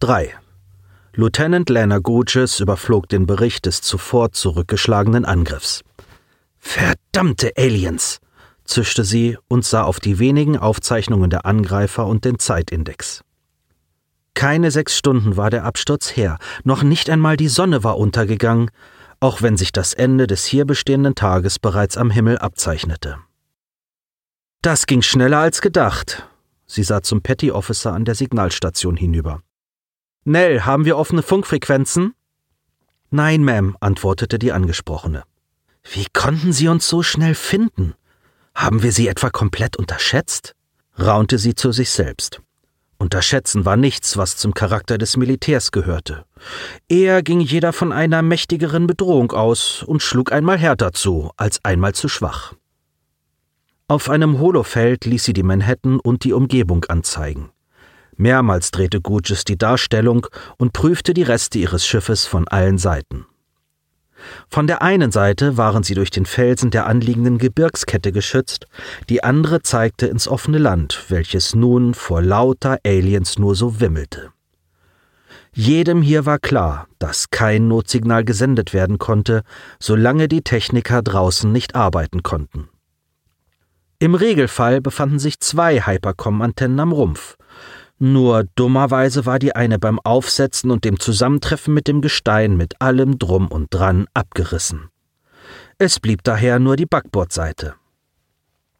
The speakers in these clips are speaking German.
3. Lieutenant Lana Gooches überflog den Bericht des zuvor zurückgeschlagenen Angriffs. Verdammte Aliens! zischte sie und sah auf die wenigen Aufzeichnungen der Angreifer und den Zeitindex. Keine sechs Stunden war der Absturz her, noch nicht einmal die Sonne war untergegangen, auch wenn sich das Ende des hier bestehenden Tages bereits am Himmel abzeichnete. Das ging schneller als gedacht. Sie sah zum Petty Officer an der Signalstation hinüber. Nell, haben wir offene Funkfrequenzen? Nein, Ma'am, antwortete die Angesprochene. Wie konnten Sie uns so schnell finden? Haben wir Sie etwa komplett unterschätzt? raunte sie zu sich selbst. Unterschätzen war nichts, was zum Charakter des Militärs gehörte. Eher ging jeder von einer mächtigeren Bedrohung aus und schlug einmal härter zu, als einmal zu schwach. Auf einem Holofeld ließ sie die Manhattan und die Umgebung anzeigen. Mehrmals drehte Gugis die Darstellung und prüfte die Reste ihres Schiffes von allen Seiten. Von der einen Seite waren sie durch den Felsen der anliegenden Gebirgskette geschützt, die andere zeigte ins offene Land, welches nun vor lauter Aliens nur so wimmelte. Jedem hier war klar, dass kein Notsignal gesendet werden konnte, solange die Techniker draußen nicht arbeiten konnten. Im Regelfall befanden sich zwei Hypercom-Antennen am Rumpf, nur dummerweise war die eine beim Aufsetzen und dem Zusammentreffen mit dem Gestein mit allem Drum und Dran abgerissen. Es blieb daher nur die Backbordseite.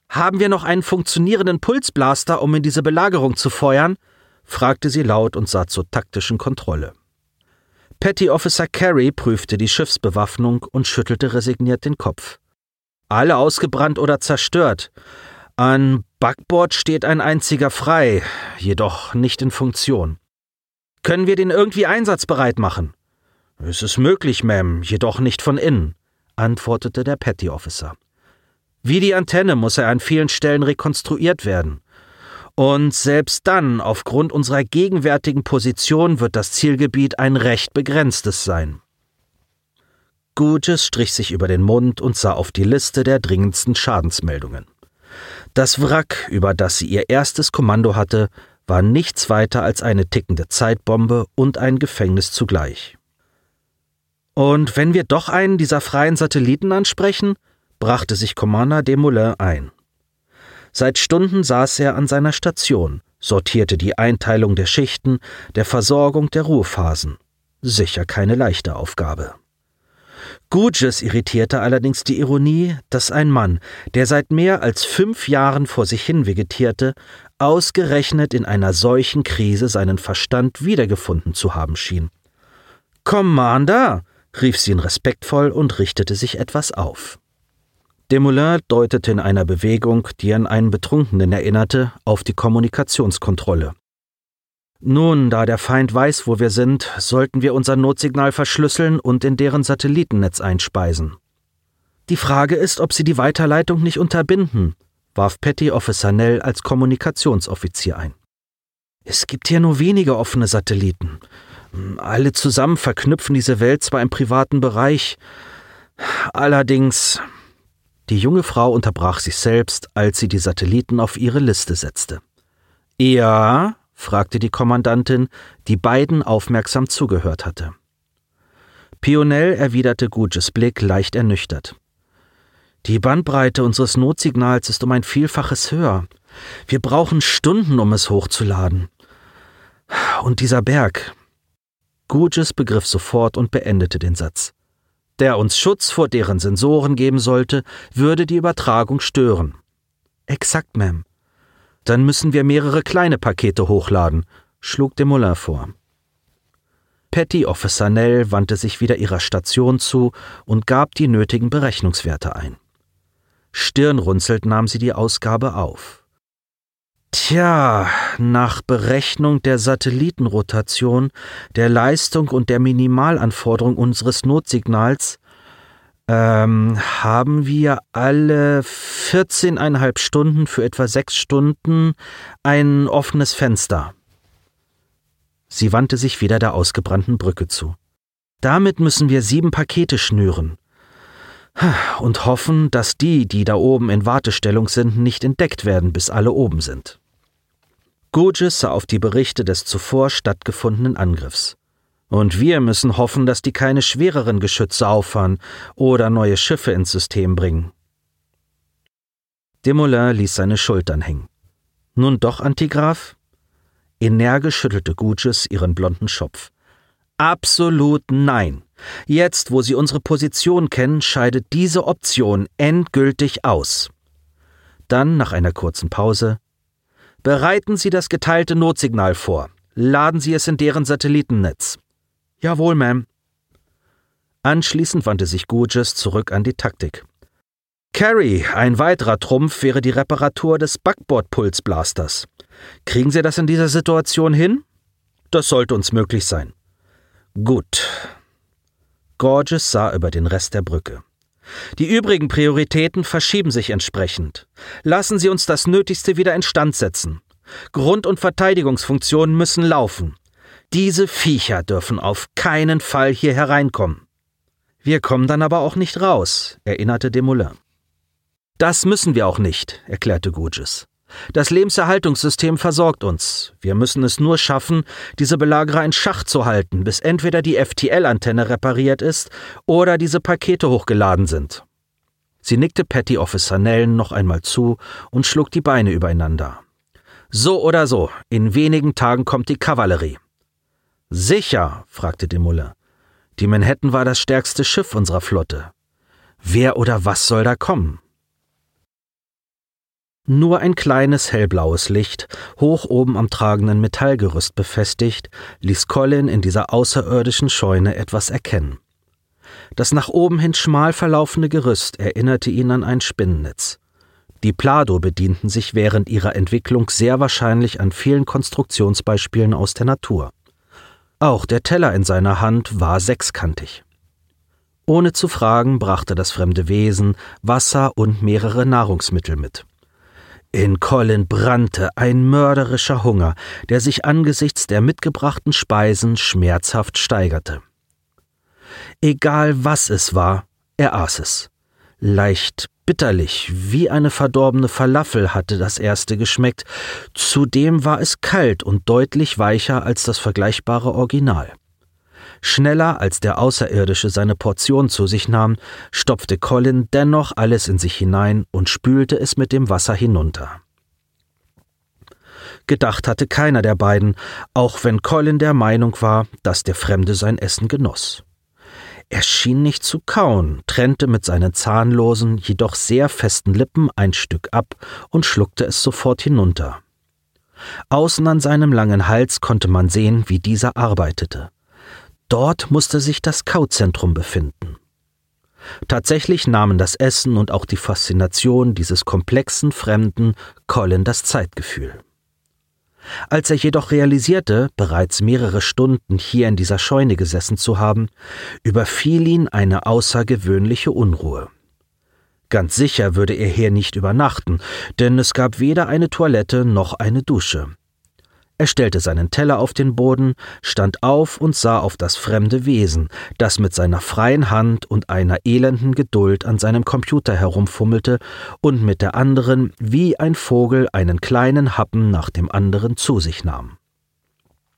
Haben wir noch einen funktionierenden Pulsblaster, um in diese Belagerung zu feuern? fragte sie laut und sah zur taktischen Kontrolle. Petty Officer Carey prüfte die Schiffsbewaffnung und schüttelte resigniert den Kopf. Alle ausgebrannt oder zerstört. An Backbord steht ein einziger frei, jedoch nicht in Funktion. Können wir den irgendwie einsatzbereit machen? Es ist möglich, Ma'am, jedoch nicht von innen, antwortete der Petty Officer. Wie die Antenne muss er an vielen Stellen rekonstruiert werden. Und selbst dann, aufgrund unserer gegenwärtigen Position, wird das Zielgebiet ein recht begrenztes sein. Gurgis strich sich über den Mund und sah auf die Liste der dringendsten Schadensmeldungen. Das Wrack, über das sie ihr erstes Kommando hatte, war nichts weiter als eine tickende Zeitbombe und ein Gefängnis zugleich. Und wenn wir doch einen dieser freien Satelliten ansprechen, brachte sich Commander Desmoulins ein. Seit Stunden saß er an seiner Station, sortierte die Einteilung der Schichten, der Versorgung der Ruhephasen. Sicher keine leichte Aufgabe. Gurgis irritierte allerdings die Ironie, dass ein Mann, der seit mehr als fünf Jahren vor sich hin vegetierte, ausgerechnet in einer solchen Krise seinen Verstand wiedergefunden zu haben schien. Commander! rief sie ihn respektvoll und richtete sich etwas auf. Desmoulins deutete in einer Bewegung, die an einen Betrunkenen erinnerte, auf die Kommunikationskontrolle. Nun, da der Feind weiß, wo wir sind, sollten wir unser Notsignal verschlüsseln und in deren Satellitennetz einspeisen. Die Frage ist, ob sie die Weiterleitung nicht unterbinden, warf Petty Officer Nell als Kommunikationsoffizier ein. Es gibt hier nur wenige offene Satelliten. Alle zusammen verknüpfen diese Welt zwar im privaten Bereich, allerdings. Die junge Frau unterbrach sich selbst, als sie die Satelliten auf ihre Liste setzte. Ja, fragte die Kommandantin, die beiden aufmerksam zugehört hatte. Pionell erwiderte Guges Blick leicht ernüchtert. Die Bandbreite unseres Notsignals ist um ein Vielfaches höher. Wir brauchen Stunden, um es hochzuladen. Und dieser Berg. Guges begriff sofort und beendete den Satz. Der uns Schutz vor deren Sensoren geben sollte, würde die Übertragung stören. Exakt, Ma'am. Dann müssen wir mehrere kleine Pakete hochladen, schlug Desmoulin vor. Petty Officer Nell wandte sich wieder ihrer Station zu und gab die nötigen Berechnungswerte ein. Stirnrunzelnd nahm sie die Ausgabe auf. Tja, nach Berechnung der Satellitenrotation, der Leistung und der Minimalanforderung unseres Notsignals ähm, haben wir alle 14,5 Stunden für etwa sechs Stunden ein offenes Fenster. Sie wandte sich wieder der ausgebrannten Brücke zu. Damit müssen wir sieben Pakete schnüren. Und hoffen, dass die, die da oben in Wartestellung sind, nicht entdeckt werden, bis alle oben sind. Gurgis sah auf die Berichte des zuvor stattgefundenen Angriffs. Und wir müssen hoffen, dass die keine schwereren Geschütze auffahren oder neue Schiffe ins System bringen. Desmoulins ließ seine Schultern hängen. Nun doch, Antigraf? Energisch schüttelte Gurgis ihren blonden Schopf. Absolut nein. Jetzt, wo Sie unsere Position kennen, scheidet diese Option endgültig aus. Dann, nach einer kurzen Pause, Bereiten Sie das geteilte Notsignal vor. Laden Sie es in deren Satellitennetz. Jawohl, Ma'am. Anschließend wandte sich Gurgis zurück an die Taktik. Carrie, ein weiterer Trumpf wäre die Reparatur des Backbord-Pulsblasters. Kriegen Sie das in dieser Situation hin? Das sollte uns möglich sein. Gut. Gorges sah über den Rest der Brücke. Die übrigen Prioritäten verschieben sich entsprechend. Lassen Sie uns das Nötigste wieder instand setzen. Grund- und Verteidigungsfunktionen müssen laufen. Diese Viecher dürfen auf keinen Fall hier hereinkommen. Wir kommen dann aber auch nicht raus, erinnerte Desmoulins. Das müssen wir auch nicht, erklärte Gurgis. Das Lebenserhaltungssystem versorgt uns. Wir müssen es nur schaffen, diese Belagerer in Schach zu halten, bis entweder die FTL-Antenne repariert ist oder diese Pakete hochgeladen sind. Sie nickte Petty Officer Nellen noch einmal zu und schlug die Beine übereinander. So oder so, in wenigen Tagen kommt die Kavallerie. Sicher, fragte Desmoulins. Die Manhattan war das stärkste Schiff unserer Flotte. Wer oder was soll da kommen? Nur ein kleines hellblaues Licht, hoch oben am tragenden Metallgerüst befestigt, ließ Colin in dieser außerirdischen Scheune etwas erkennen. Das nach oben hin schmal verlaufende Gerüst erinnerte ihn an ein Spinnennetz. Die Plado bedienten sich während ihrer Entwicklung sehr wahrscheinlich an vielen Konstruktionsbeispielen aus der Natur. Auch der Teller in seiner Hand war sechskantig. Ohne zu fragen brachte das fremde Wesen Wasser und mehrere Nahrungsmittel mit. In Colin brannte ein mörderischer Hunger, der sich angesichts der mitgebrachten Speisen schmerzhaft steigerte. Egal was es war, er aß es. Leicht bitterlich, wie eine verdorbene Falafel hatte das erste geschmeckt, zudem war es kalt und deutlich weicher als das vergleichbare Original. Schneller als der Außerirdische seine Portion zu sich nahm, stopfte Colin dennoch alles in sich hinein und spülte es mit dem Wasser hinunter. Gedacht hatte keiner der beiden, auch wenn Colin der Meinung war, dass der Fremde sein Essen genoss. Er schien nicht zu kauen, trennte mit seinen zahnlosen, jedoch sehr festen Lippen ein Stück ab und schluckte es sofort hinunter. Außen an seinem langen Hals konnte man sehen, wie dieser arbeitete. Dort musste sich das Kauzentrum befinden. Tatsächlich nahmen das Essen und auch die Faszination dieses komplexen Fremden Colin das Zeitgefühl. Als er jedoch realisierte, bereits mehrere Stunden hier in dieser Scheune gesessen zu haben, überfiel ihn eine außergewöhnliche Unruhe. Ganz sicher würde er hier nicht übernachten, denn es gab weder eine Toilette noch eine Dusche. Er stellte seinen Teller auf den Boden, stand auf und sah auf das fremde Wesen, das mit seiner freien Hand und einer elenden Geduld an seinem Computer herumfummelte und mit der anderen wie ein Vogel einen kleinen Happen nach dem anderen zu sich nahm.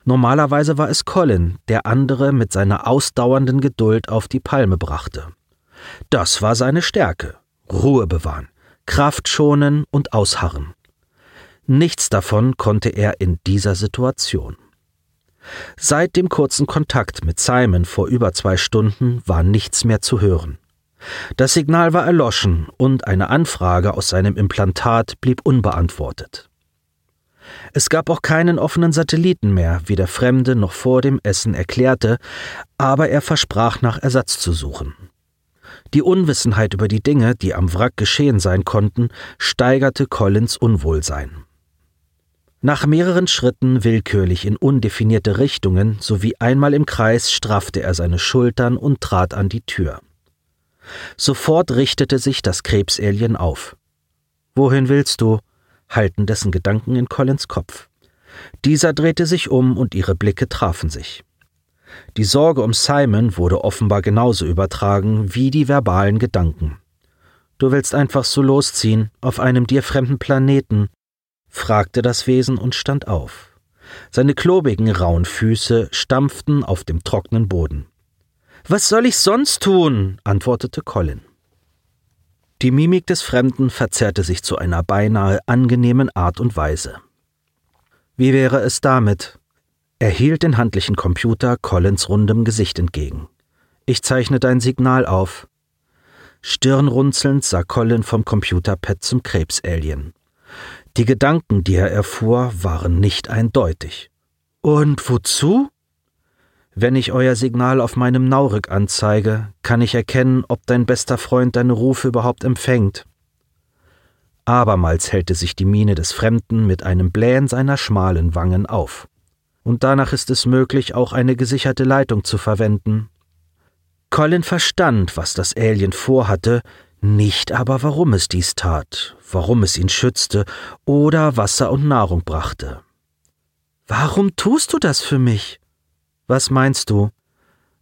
Normalerweise war es Colin, der andere mit seiner ausdauernden Geduld auf die Palme brachte. Das war seine Stärke. Ruhe bewahren, Kraft schonen und ausharren. Nichts davon konnte er in dieser Situation. Seit dem kurzen Kontakt mit Simon vor über zwei Stunden war nichts mehr zu hören. Das Signal war erloschen und eine Anfrage aus seinem Implantat blieb unbeantwortet. Es gab auch keinen offenen Satelliten mehr, wie der Fremde noch vor dem Essen erklärte, aber er versprach nach Ersatz zu suchen. Die Unwissenheit über die Dinge, die am Wrack geschehen sein konnten, steigerte Collins Unwohlsein. Nach mehreren Schritten willkürlich in undefinierte Richtungen sowie einmal im Kreis straffte er seine Schultern und trat an die Tür. Sofort richtete sich das Krebsalien auf. Wohin willst du? halten dessen Gedanken in Collins Kopf. Dieser drehte sich um und ihre Blicke trafen sich. Die Sorge um Simon wurde offenbar genauso übertragen wie die verbalen Gedanken. Du willst einfach so losziehen, auf einem dir fremden Planeten, fragte das Wesen und stand auf. Seine klobigen, rauen Füße stampften auf dem trockenen Boden. Was soll ich sonst tun? antwortete Colin. Die Mimik des Fremden verzerrte sich zu einer beinahe angenehmen Art und Weise. Wie wäre es damit? Er hielt den handlichen Computer Collins rundem Gesicht entgegen. Ich zeichne dein Signal auf. Stirnrunzelnd sah Colin vom Computerpad zum Krebsalien. Die Gedanken, die er erfuhr, waren nicht eindeutig. Und wozu? Wenn ich euer Signal auf meinem Naurück anzeige, kann ich erkennen, ob dein bester Freund deine Rufe überhaupt empfängt. Abermals hellte sich die Miene des Fremden mit einem Blähen seiner schmalen Wangen auf. Und danach ist es möglich, auch eine gesicherte Leitung zu verwenden. Colin verstand, was das Alien vorhatte, nicht aber warum es dies tat, warum es ihn schützte oder Wasser und Nahrung brachte. Warum tust du das für mich? Was meinst du?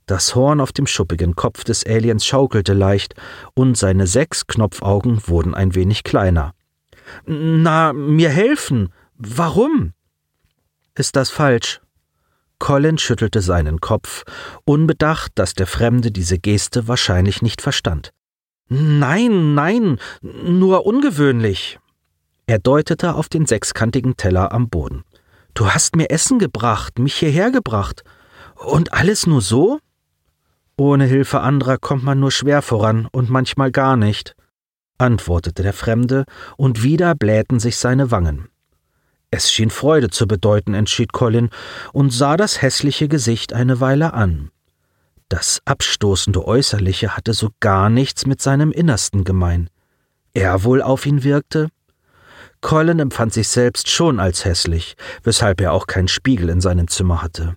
Das Horn auf dem schuppigen Kopf des Aliens schaukelte leicht, und seine sechs Knopfaugen wurden ein wenig kleiner. Na, mir helfen. Warum? Ist das falsch? Colin schüttelte seinen Kopf, unbedacht, dass der Fremde diese Geste wahrscheinlich nicht verstand. Nein, nein, nur ungewöhnlich. Er deutete auf den sechskantigen Teller am Boden. Du hast mir Essen gebracht, mich hierher gebracht. Und alles nur so? Ohne Hilfe anderer kommt man nur schwer voran und manchmal gar nicht, antwortete der Fremde, und wieder blähten sich seine Wangen. Es schien Freude zu bedeuten, entschied Colin und sah das hässliche Gesicht eine Weile an. Das abstoßende Äußerliche hatte so gar nichts mit seinem Innersten gemein. Er wohl auf ihn wirkte? Colin empfand sich selbst schon als hässlich, weshalb er auch keinen Spiegel in seinem Zimmer hatte.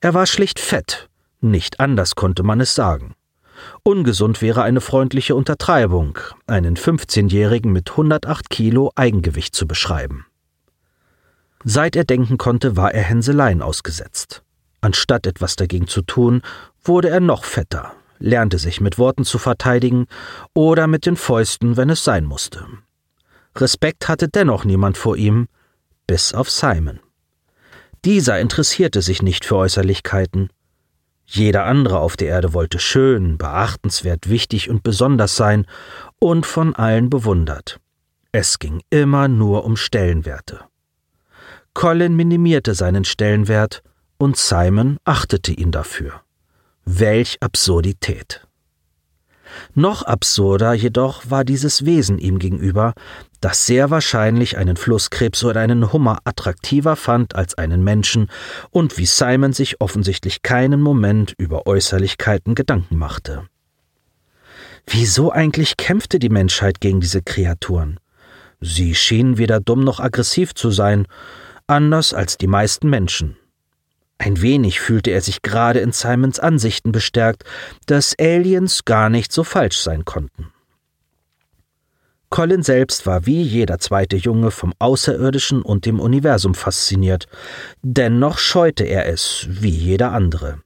Er war schlicht fett, nicht anders konnte man es sagen. Ungesund wäre eine freundliche Untertreibung, einen 15-Jährigen mit 108 Kilo Eigengewicht zu beschreiben. Seit er denken konnte, war er Hänseleien ausgesetzt. Anstatt etwas dagegen zu tun, wurde er noch fetter, lernte sich mit Worten zu verteidigen oder mit den Fäusten, wenn es sein musste. Respekt hatte dennoch niemand vor ihm, bis auf Simon. Dieser interessierte sich nicht für Äußerlichkeiten. Jeder andere auf der Erde wollte schön, beachtenswert, wichtig und besonders sein und von allen bewundert. Es ging immer nur um Stellenwerte. Colin minimierte seinen Stellenwert und Simon achtete ihn dafür. Welch Absurdität. Noch absurder jedoch war dieses Wesen ihm gegenüber, das sehr wahrscheinlich einen Flusskrebs oder einen Hummer attraktiver fand als einen Menschen und wie Simon sich offensichtlich keinen Moment über Äußerlichkeiten Gedanken machte. Wieso eigentlich kämpfte die Menschheit gegen diese Kreaturen? Sie schienen weder dumm noch aggressiv zu sein, anders als die meisten Menschen. Ein wenig fühlte er sich gerade in Simons Ansichten bestärkt, dass Aliens gar nicht so falsch sein konnten. Colin selbst war wie jeder zweite Junge vom Außerirdischen und dem Universum fasziniert, dennoch scheute er es wie jeder andere.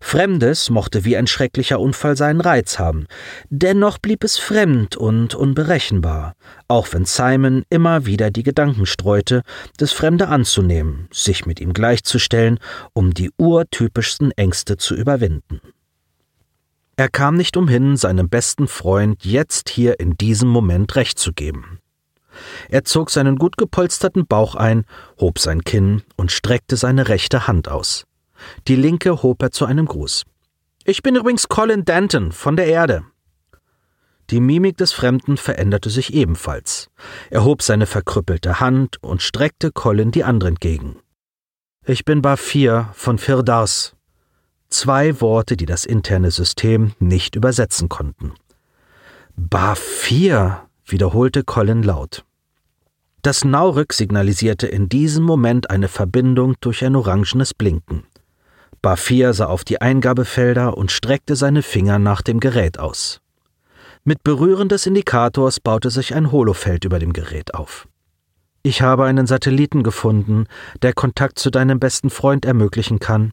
Fremdes mochte wie ein schrecklicher Unfall seinen Reiz haben, dennoch blieb es fremd und unberechenbar, auch wenn Simon immer wieder die Gedanken streute, das Fremde anzunehmen, sich mit ihm gleichzustellen, um die urtypischsten Ängste zu überwinden. Er kam nicht umhin, seinem besten Freund jetzt hier in diesem Moment recht zu geben. Er zog seinen gut gepolsterten Bauch ein, hob sein Kinn und streckte seine rechte Hand aus. Die linke hob er zu einem Gruß. Ich bin übrigens Colin Danton von der Erde. Die Mimik des Fremden veränderte sich ebenfalls. Er hob seine verkrüppelte Hand und streckte Colin die andere entgegen. Ich bin Bafir von Firdars. Zwei Worte, die das interne System nicht übersetzen konnten. Bafir, wiederholte Colin laut. Das Naurück signalisierte in diesem Moment eine Verbindung durch ein orangenes Blinken. Bafir sah auf die Eingabefelder und streckte seine Finger nach dem Gerät aus. Mit Berühren des Indikators baute sich ein Holofeld über dem Gerät auf. Ich habe einen Satelliten gefunden, der Kontakt zu deinem besten Freund ermöglichen kann.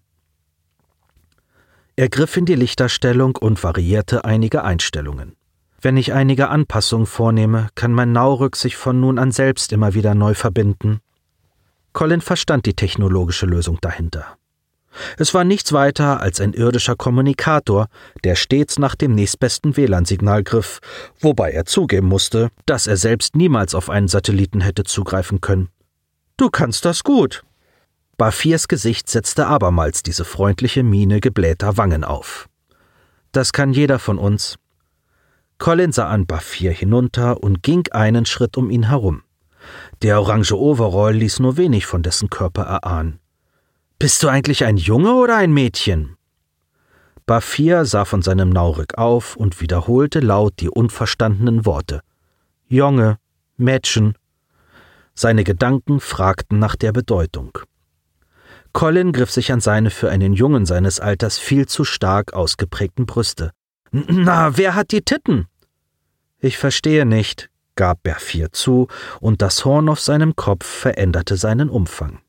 Er griff in die Lichterstellung und variierte einige Einstellungen. Wenn ich einige Anpassungen vornehme, kann mein Naurück sich von nun an selbst immer wieder neu verbinden. Colin verstand die technologische Lösung dahinter. Es war nichts weiter als ein irdischer Kommunikator, der stets nach dem nächstbesten WLAN-Signal griff, wobei er zugeben musste, dass er selbst niemals auf einen Satelliten hätte zugreifen können. Du kannst das gut. Bafirs Gesicht setzte abermals diese freundliche Miene geblähter Wangen auf. Das kann jeder von uns, Colin sah an Bafir hinunter und ging einen Schritt um ihn herum. Der orange Overall ließ nur wenig von dessen Körper erahnen. Bist du eigentlich ein Junge oder ein Mädchen? Bafir sah von seinem Naurik auf und wiederholte laut die unverstandenen Worte. Junge, Mädchen. Seine Gedanken fragten nach der Bedeutung. Colin griff sich an seine für einen Jungen seines Alters viel zu stark ausgeprägten Brüste. Na, wer hat die Titten? Ich verstehe nicht, gab Berfier zu, und das Horn auf seinem Kopf veränderte seinen Umfang.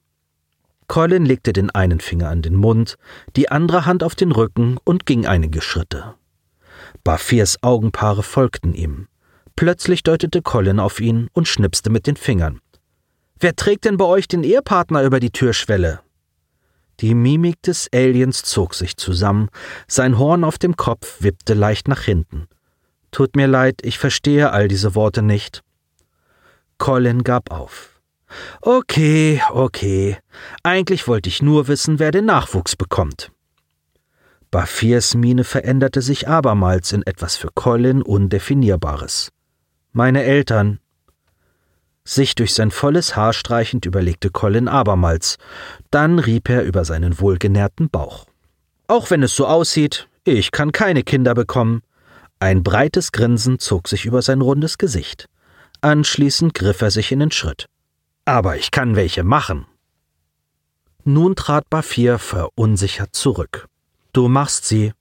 Colin legte den einen Finger an den Mund, die andere Hand auf den Rücken und ging einige Schritte. Bafirs Augenpaare folgten ihm. Plötzlich deutete Colin auf ihn und schnipste mit den Fingern. Wer trägt denn bei euch den Ehepartner über die Türschwelle? Die Mimik des Aliens zog sich zusammen, sein Horn auf dem Kopf wippte leicht nach hinten. Tut mir leid, ich verstehe all diese Worte nicht. Colin gab auf. Okay, okay. Eigentlich wollte ich nur wissen, wer den Nachwuchs bekommt. Bafirs Miene veränderte sich abermals in etwas für Colin Undefinierbares. Meine Eltern. Sich durch sein volles Haar streichend überlegte Colin abermals, dann rieb er über seinen wohlgenährten Bauch. Auch wenn es so aussieht, ich kann keine Kinder bekommen, ein breites Grinsen zog sich über sein rundes Gesicht. Anschließend griff er sich in den Schritt. Aber ich kann welche machen. Nun trat Bafir verunsichert zurück. Du machst sie.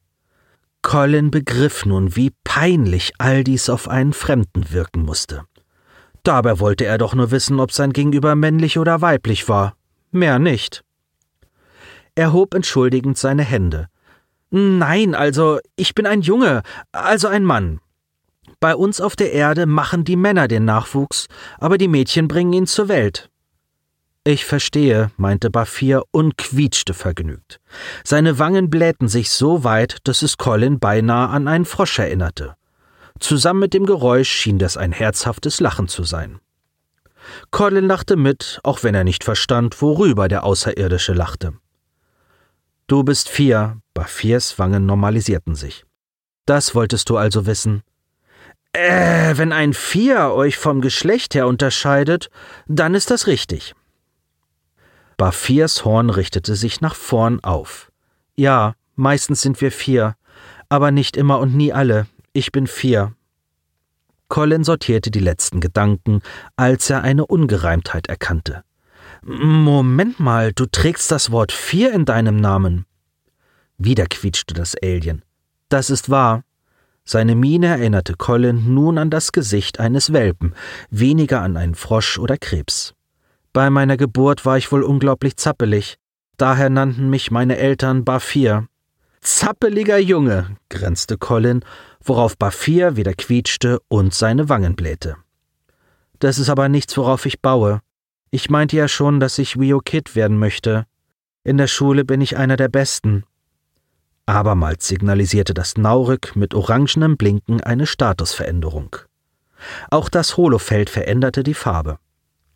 Colin begriff nun, wie peinlich all dies auf einen Fremden wirken musste. Dabei wollte er doch nur wissen, ob sein Gegenüber männlich oder weiblich war. Mehr nicht. Er hob entschuldigend seine Hände, Nein, also ich bin ein Junge, also ein Mann. Bei uns auf der Erde machen die Männer den Nachwuchs, aber die Mädchen bringen ihn zur Welt. Ich verstehe, meinte Bafir und quietschte vergnügt. Seine Wangen blähten sich so weit, dass es Colin beinahe an einen Frosch erinnerte. Zusammen mit dem Geräusch schien das ein herzhaftes Lachen zu sein. Colin lachte mit, auch wenn er nicht verstand, worüber der Außerirdische lachte. Du bist vier, Bafirs Wangen normalisierten sich. Das wolltest du also wissen. Äh, wenn ein Vier euch vom Geschlecht her unterscheidet, dann ist das richtig. Bafirs Horn richtete sich nach vorn auf. Ja, meistens sind wir vier, aber nicht immer und nie alle. Ich bin vier. Colin sortierte die letzten Gedanken, als er eine Ungereimtheit erkannte. Moment mal, du trägst das Wort vier in deinem Namen. Wieder quietschte das Alien. Das ist wahr. Seine Miene erinnerte Colin nun an das Gesicht eines Welpen, weniger an einen Frosch oder Krebs. Bei meiner Geburt war ich wohl unglaublich zappelig. Daher nannten mich meine Eltern Bafir. Zappeliger Junge, grenzte Colin, worauf Bafir wieder quietschte und seine Wangen blähte. Das ist aber nichts, worauf ich baue. Ich meinte ja schon, dass ich Wio Kid werden möchte. In der Schule bin ich einer der Besten. Abermals signalisierte das Naurik mit orangenem Blinken eine Statusveränderung. Auch das Holofeld veränderte die Farbe.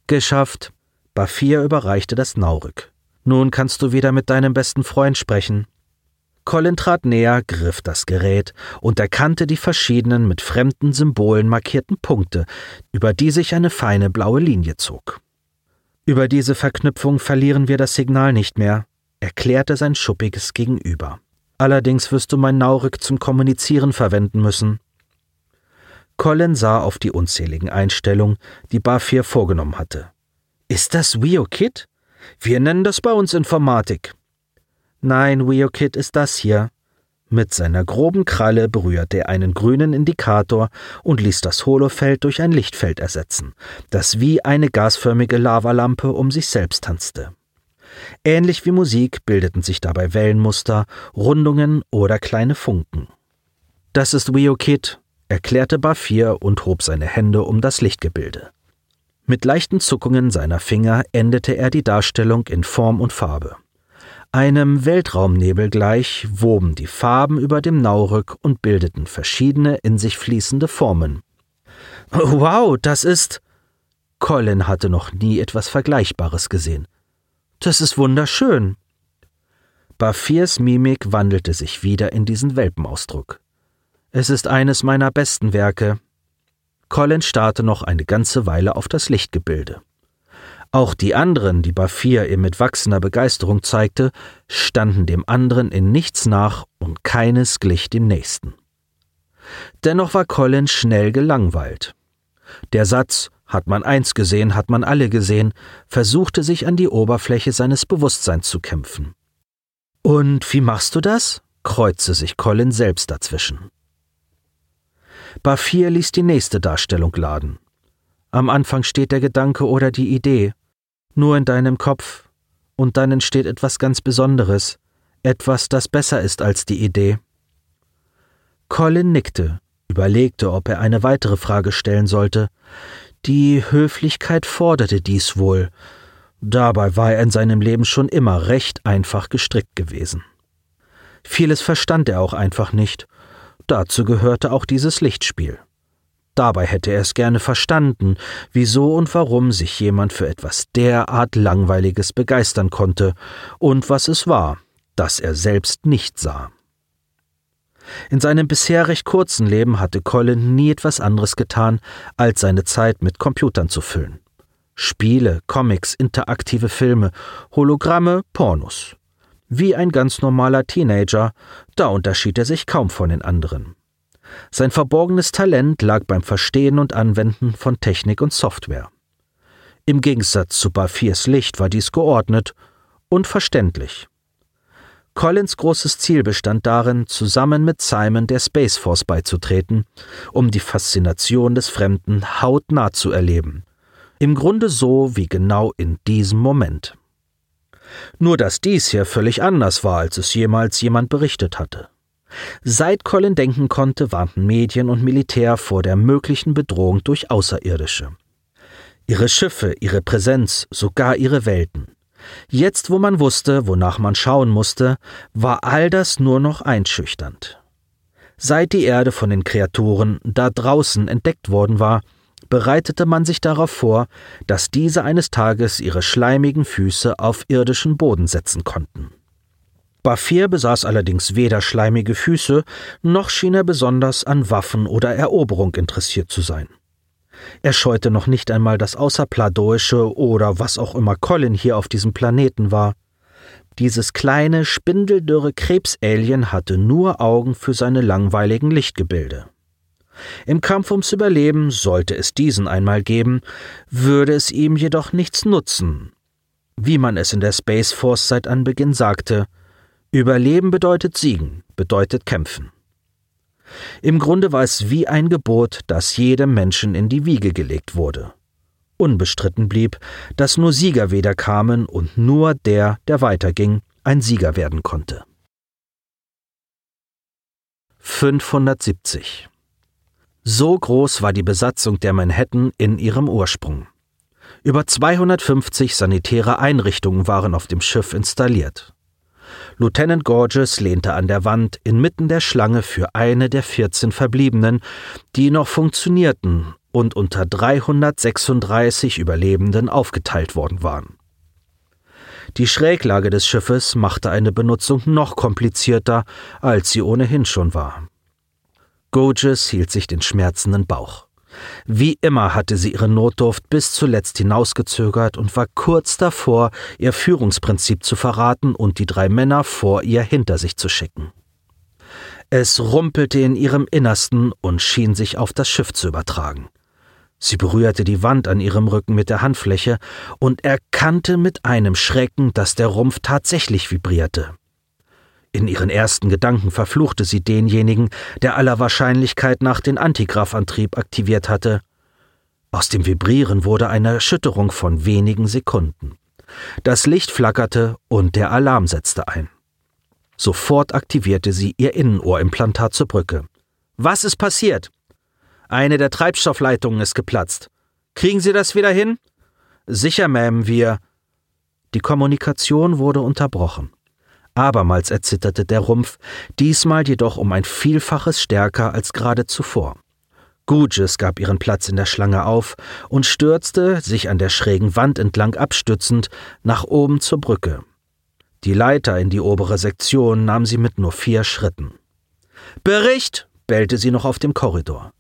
Geschafft. Bafir überreichte das Naurik. Nun kannst du wieder mit deinem besten Freund sprechen. Colin trat näher, griff das Gerät und erkannte die verschiedenen mit fremden Symbolen markierten Punkte, über die sich eine feine blaue Linie zog. Über diese Verknüpfung verlieren wir das Signal nicht mehr, erklärte sein schuppiges Gegenüber. Allerdings wirst du mein Naurik zum Kommunizieren verwenden müssen. Colin sah auf die unzähligen Einstellungen, die Bafir vorgenommen hatte. Ist das WioKit? Wir nennen das bei uns Informatik. Nein, WioKit ist das hier. Mit seiner groben Kralle berührte er einen grünen Indikator und ließ das Holofeld durch ein Lichtfeld ersetzen, das wie eine gasförmige Lavalampe um sich selbst tanzte. Ähnlich wie Musik bildeten sich dabei Wellenmuster, Rundungen oder kleine Funken. Das ist WioKit, erklärte Bafir und hob seine Hände um das Lichtgebilde. Mit leichten Zuckungen seiner Finger endete er die Darstellung in Form und Farbe. Einem Weltraumnebel gleich woben die Farben über dem Naurück und bildeten verschiedene in sich fließende Formen. Wow, das ist. Colin hatte noch nie etwas Vergleichbares gesehen. Das ist wunderschön. Bafirs Mimik wandelte sich wieder in diesen Welpenausdruck. Es ist eines meiner besten Werke, Colin starrte noch eine ganze Weile auf das Lichtgebilde. Auch die anderen, die Bafir ihm mit wachsender Begeisterung zeigte, standen dem anderen in nichts nach und keines glich dem nächsten. Dennoch war Colin schnell gelangweilt. Der Satz hat man eins gesehen, hat man alle gesehen, versuchte sich an die Oberfläche seines Bewusstseins zu kämpfen. Und wie machst du das? kreuzte sich Colin selbst dazwischen. Bafir ließ die nächste Darstellung laden. Am Anfang steht der Gedanke oder die Idee, nur in deinem Kopf, und dann entsteht etwas ganz Besonderes, etwas, das besser ist als die Idee. Colin nickte, überlegte, ob er eine weitere Frage stellen sollte. Die Höflichkeit forderte dies wohl. Dabei war er in seinem Leben schon immer recht einfach gestrickt gewesen. Vieles verstand er auch einfach nicht, Dazu gehörte auch dieses Lichtspiel. Dabei hätte er es gerne verstanden, wieso und warum sich jemand für etwas derart Langweiliges begeistern konnte und was es war, das er selbst nicht sah. In seinem bisher recht kurzen Leben hatte Colin nie etwas anderes getan, als seine Zeit mit Computern zu füllen. Spiele, Comics, interaktive Filme, Hologramme, Pornos. Wie ein ganz normaler Teenager, da unterschied er sich kaum von den anderen. Sein verborgenes Talent lag beim Verstehen und Anwenden von Technik und Software. Im Gegensatz zu Bafirs Licht war dies geordnet und verständlich. Collins großes Ziel bestand darin, zusammen mit Simon der Space Force beizutreten, um die Faszination des Fremden hautnah zu erleben. Im Grunde so wie genau in diesem Moment. Nur dass dies hier völlig anders war, als es jemals jemand berichtet hatte. Seit Colin denken konnte, warnten Medien und Militär vor der möglichen Bedrohung durch Außerirdische. Ihre Schiffe, ihre Präsenz, sogar ihre Welten. Jetzt, wo man wusste, wonach man schauen musste, war all das nur noch einschüchternd. Seit die Erde von den Kreaturen da draußen entdeckt worden war, bereitete man sich darauf vor, dass diese eines Tages ihre schleimigen Füße auf irdischen Boden setzen konnten. Bafir besaß allerdings weder schleimige Füße, noch schien er besonders an Waffen oder Eroberung interessiert zu sein. Er scheute noch nicht einmal das Außerpladoische oder was auch immer Colin hier auf diesem Planeten war. Dieses kleine, spindeldürre Krebsalien hatte nur Augen für seine langweiligen Lichtgebilde. Im Kampf ums Überleben, sollte es diesen einmal geben, würde es ihm jedoch nichts nutzen. Wie man es in der Space Force seit Anbeginn sagte, Überleben bedeutet siegen, bedeutet kämpfen. Im Grunde war es wie ein Gebot, das jedem Menschen in die Wiege gelegt wurde. Unbestritten blieb, dass nur Sieger weder kamen und nur der, der weiterging, ein Sieger werden konnte. 570 so groß war die Besatzung der Manhattan in ihrem Ursprung. Über 250 sanitäre Einrichtungen waren auf dem Schiff installiert. Lieutenant Gorges lehnte an der Wand inmitten der Schlange für eine der 14 Verbliebenen, die noch funktionierten und unter 336 Überlebenden aufgeteilt worden waren. Die Schräglage des Schiffes machte eine Benutzung noch komplizierter, als sie ohnehin schon war. Gorges hielt sich den schmerzenden Bauch. Wie immer hatte sie ihre Notdurft bis zuletzt hinausgezögert und war kurz davor, ihr Führungsprinzip zu verraten und die drei Männer vor ihr hinter sich zu schicken. Es rumpelte in ihrem Innersten und schien sich auf das Schiff zu übertragen. Sie berührte die Wand an ihrem Rücken mit der Handfläche und erkannte mit einem Schrecken, dass der Rumpf tatsächlich vibrierte. In ihren ersten Gedanken verfluchte sie denjenigen, der aller Wahrscheinlichkeit nach den Antigraphantrieb aktiviert hatte. Aus dem Vibrieren wurde eine Erschütterung von wenigen Sekunden. Das Licht flackerte und der Alarm setzte ein. Sofort aktivierte sie ihr Innenohrimplantat zur Brücke. Was ist passiert? Eine der Treibstoffleitungen ist geplatzt. Kriegen Sie das wieder hin? Sicher, Ma'am, wir. Die Kommunikation wurde unterbrochen. Abermals erzitterte der Rumpf, diesmal jedoch um ein Vielfaches stärker als gerade zuvor. Guges gab ihren Platz in der Schlange auf und stürzte, sich an der schrägen Wand entlang abstützend, nach oben zur Brücke. Die Leiter in die obere Sektion nahm sie mit nur vier Schritten. Bericht! bellte sie noch auf dem Korridor.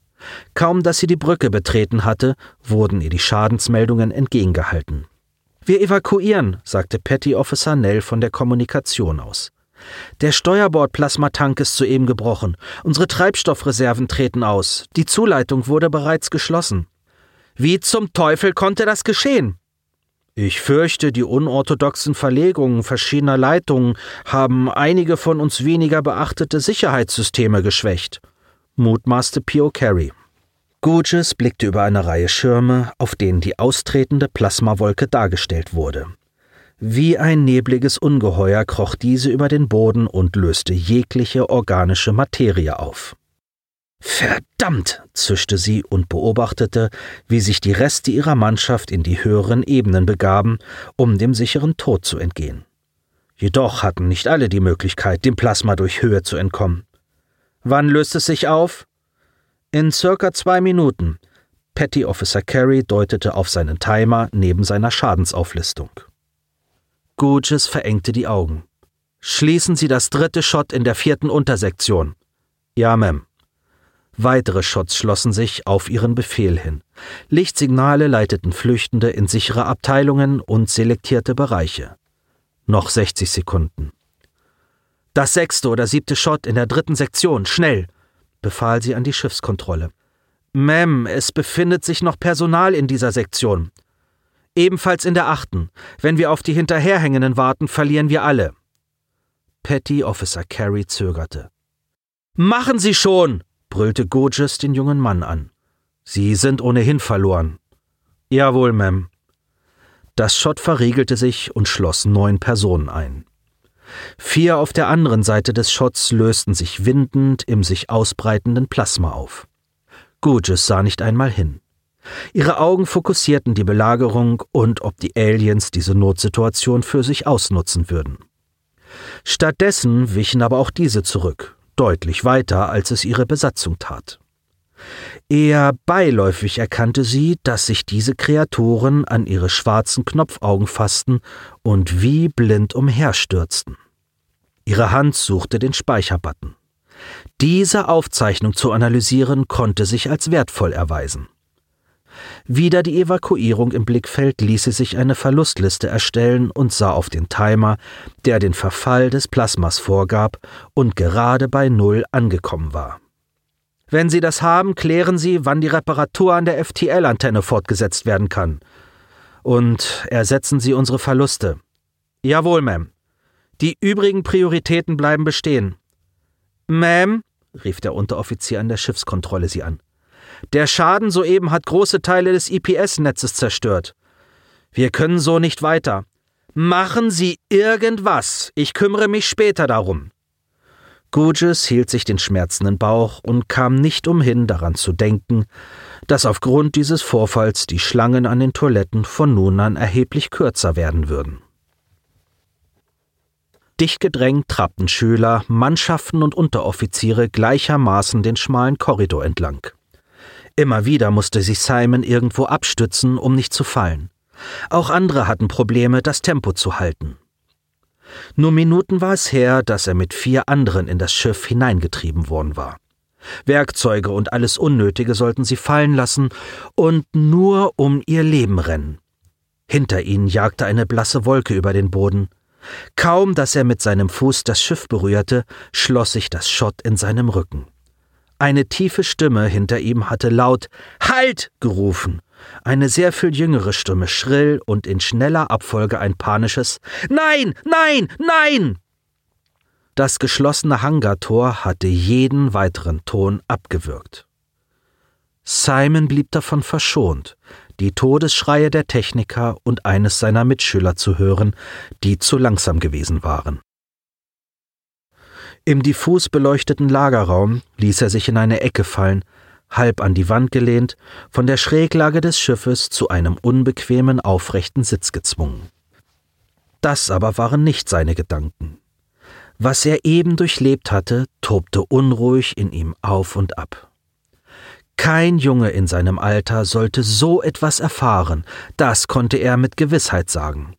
Kaum dass sie die Brücke betreten hatte, wurden ihr die Schadensmeldungen entgegengehalten. Wir evakuieren, sagte Petty Officer Nell von der Kommunikation aus. Der Steuerbordplasmatank ist soeben gebrochen. Unsere Treibstoffreserven treten aus. Die Zuleitung wurde bereits geschlossen. Wie zum Teufel konnte das geschehen? Ich fürchte, die unorthodoxen Verlegungen verschiedener Leitungen haben einige von uns weniger beachtete Sicherheitssysteme geschwächt, mutmaßte Pio Carey. Gurges blickte über eine Reihe Schirme, auf denen die austretende Plasmawolke dargestellt wurde. Wie ein nebliges Ungeheuer kroch diese über den Boden und löste jegliche organische Materie auf. Verdammt, zischte sie und beobachtete, wie sich die Reste ihrer Mannschaft in die höheren Ebenen begaben, um dem sicheren Tod zu entgehen. Jedoch hatten nicht alle die Möglichkeit, dem Plasma durch Höhe zu entkommen. Wann löst es sich auf? In circa zwei Minuten. Petty Officer Carey deutete auf seinen Timer neben seiner Schadensauflistung. Gurges verengte die Augen. Schließen Sie das dritte Shot in der vierten Untersektion. Ja, Ma'am. Weitere Shots schlossen sich auf ihren Befehl hin. Lichtsignale leiteten Flüchtende in sichere Abteilungen und selektierte Bereiche. Noch 60 Sekunden. Das sechste oder siebte Shot in der dritten Sektion, schnell, befahl sie an die Schiffskontrolle. Ma'am, es befindet sich noch Personal in dieser Sektion. Ebenfalls in der achten. Wenn wir auf die Hinterherhängenden warten, verlieren wir alle. Petty Officer Carey zögerte. Machen Sie schon! brüllte Gorges den jungen Mann an. Sie sind ohnehin verloren. Jawohl, Ma'am. Das Schott verriegelte sich und schloss neun Personen ein. Vier auf der anderen Seite des Schotts lösten sich windend im sich ausbreitenden Plasma auf. Gorges sah nicht einmal hin. Ihre Augen fokussierten die Belagerung und ob die Aliens diese Notsituation für sich ausnutzen würden. Stattdessen wichen aber auch diese zurück, deutlich weiter, als es ihre Besatzung tat. Eher beiläufig erkannte sie, dass sich diese Kreaturen an ihre schwarzen Knopfaugen fassten und wie blind umherstürzten. Ihre Hand suchte den Speicherbutton. Diese Aufzeichnung zu analysieren konnte sich als wertvoll erweisen. Wieder die Evakuierung im Blickfeld ließ sie sich eine Verlustliste erstellen und sah auf den Timer, der den Verfall des Plasmas vorgab und gerade bei Null angekommen war. Wenn Sie das haben, klären Sie, wann die Reparatur an der FTL-Antenne fortgesetzt werden kann. Und ersetzen Sie unsere Verluste. Jawohl, Ma'am. Die übrigen Prioritäten bleiben bestehen. Ma'am, rief der Unteroffizier an der Schiffskontrolle sie an. Der Schaden soeben hat große Teile des IPS-Netzes zerstört. Wir können so nicht weiter. Machen Sie irgendwas. Ich kümmere mich später darum. Gurges hielt sich den schmerzenden Bauch und kam nicht umhin, daran zu denken, dass aufgrund dieses Vorfalls die Schlangen an den Toiletten von nun an erheblich kürzer werden würden. Dicht gedrängt trabten Schüler, Mannschaften und Unteroffiziere gleichermaßen den schmalen Korridor entlang. Immer wieder musste sich Simon irgendwo abstützen, um nicht zu fallen. Auch andere hatten Probleme, das Tempo zu halten. Nur Minuten war es her, dass er mit vier anderen in das Schiff hineingetrieben worden war. Werkzeuge und alles Unnötige sollten sie fallen lassen und nur um ihr Leben rennen. Hinter ihnen jagte eine blasse Wolke über den Boden. Kaum, dass er mit seinem Fuß das Schiff berührte, schloss sich das Schott in seinem Rücken. Eine tiefe Stimme hinter ihm hatte laut Halt gerufen. Eine sehr viel jüngere Stimme schrill und in schneller Abfolge ein panisches Nein, nein, nein. Das geschlossene Hangartor hatte jeden weiteren Ton abgewürgt. Simon blieb davon verschont, die Todesschreie der Techniker und eines seiner Mitschüler zu hören, die zu langsam gewesen waren. Im diffus beleuchteten Lagerraum ließ er sich in eine Ecke fallen, halb an die Wand gelehnt, von der Schräglage des Schiffes zu einem unbequemen, aufrechten Sitz gezwungen. Das aber waren nicht seine Gedanken. Was er eben durchlebt hatte, tobte unruhig in ihm auf und ab. Kein Junge in seinem Alter sollte so etwas erfahren, das konnte er mit Gewissheit sagen.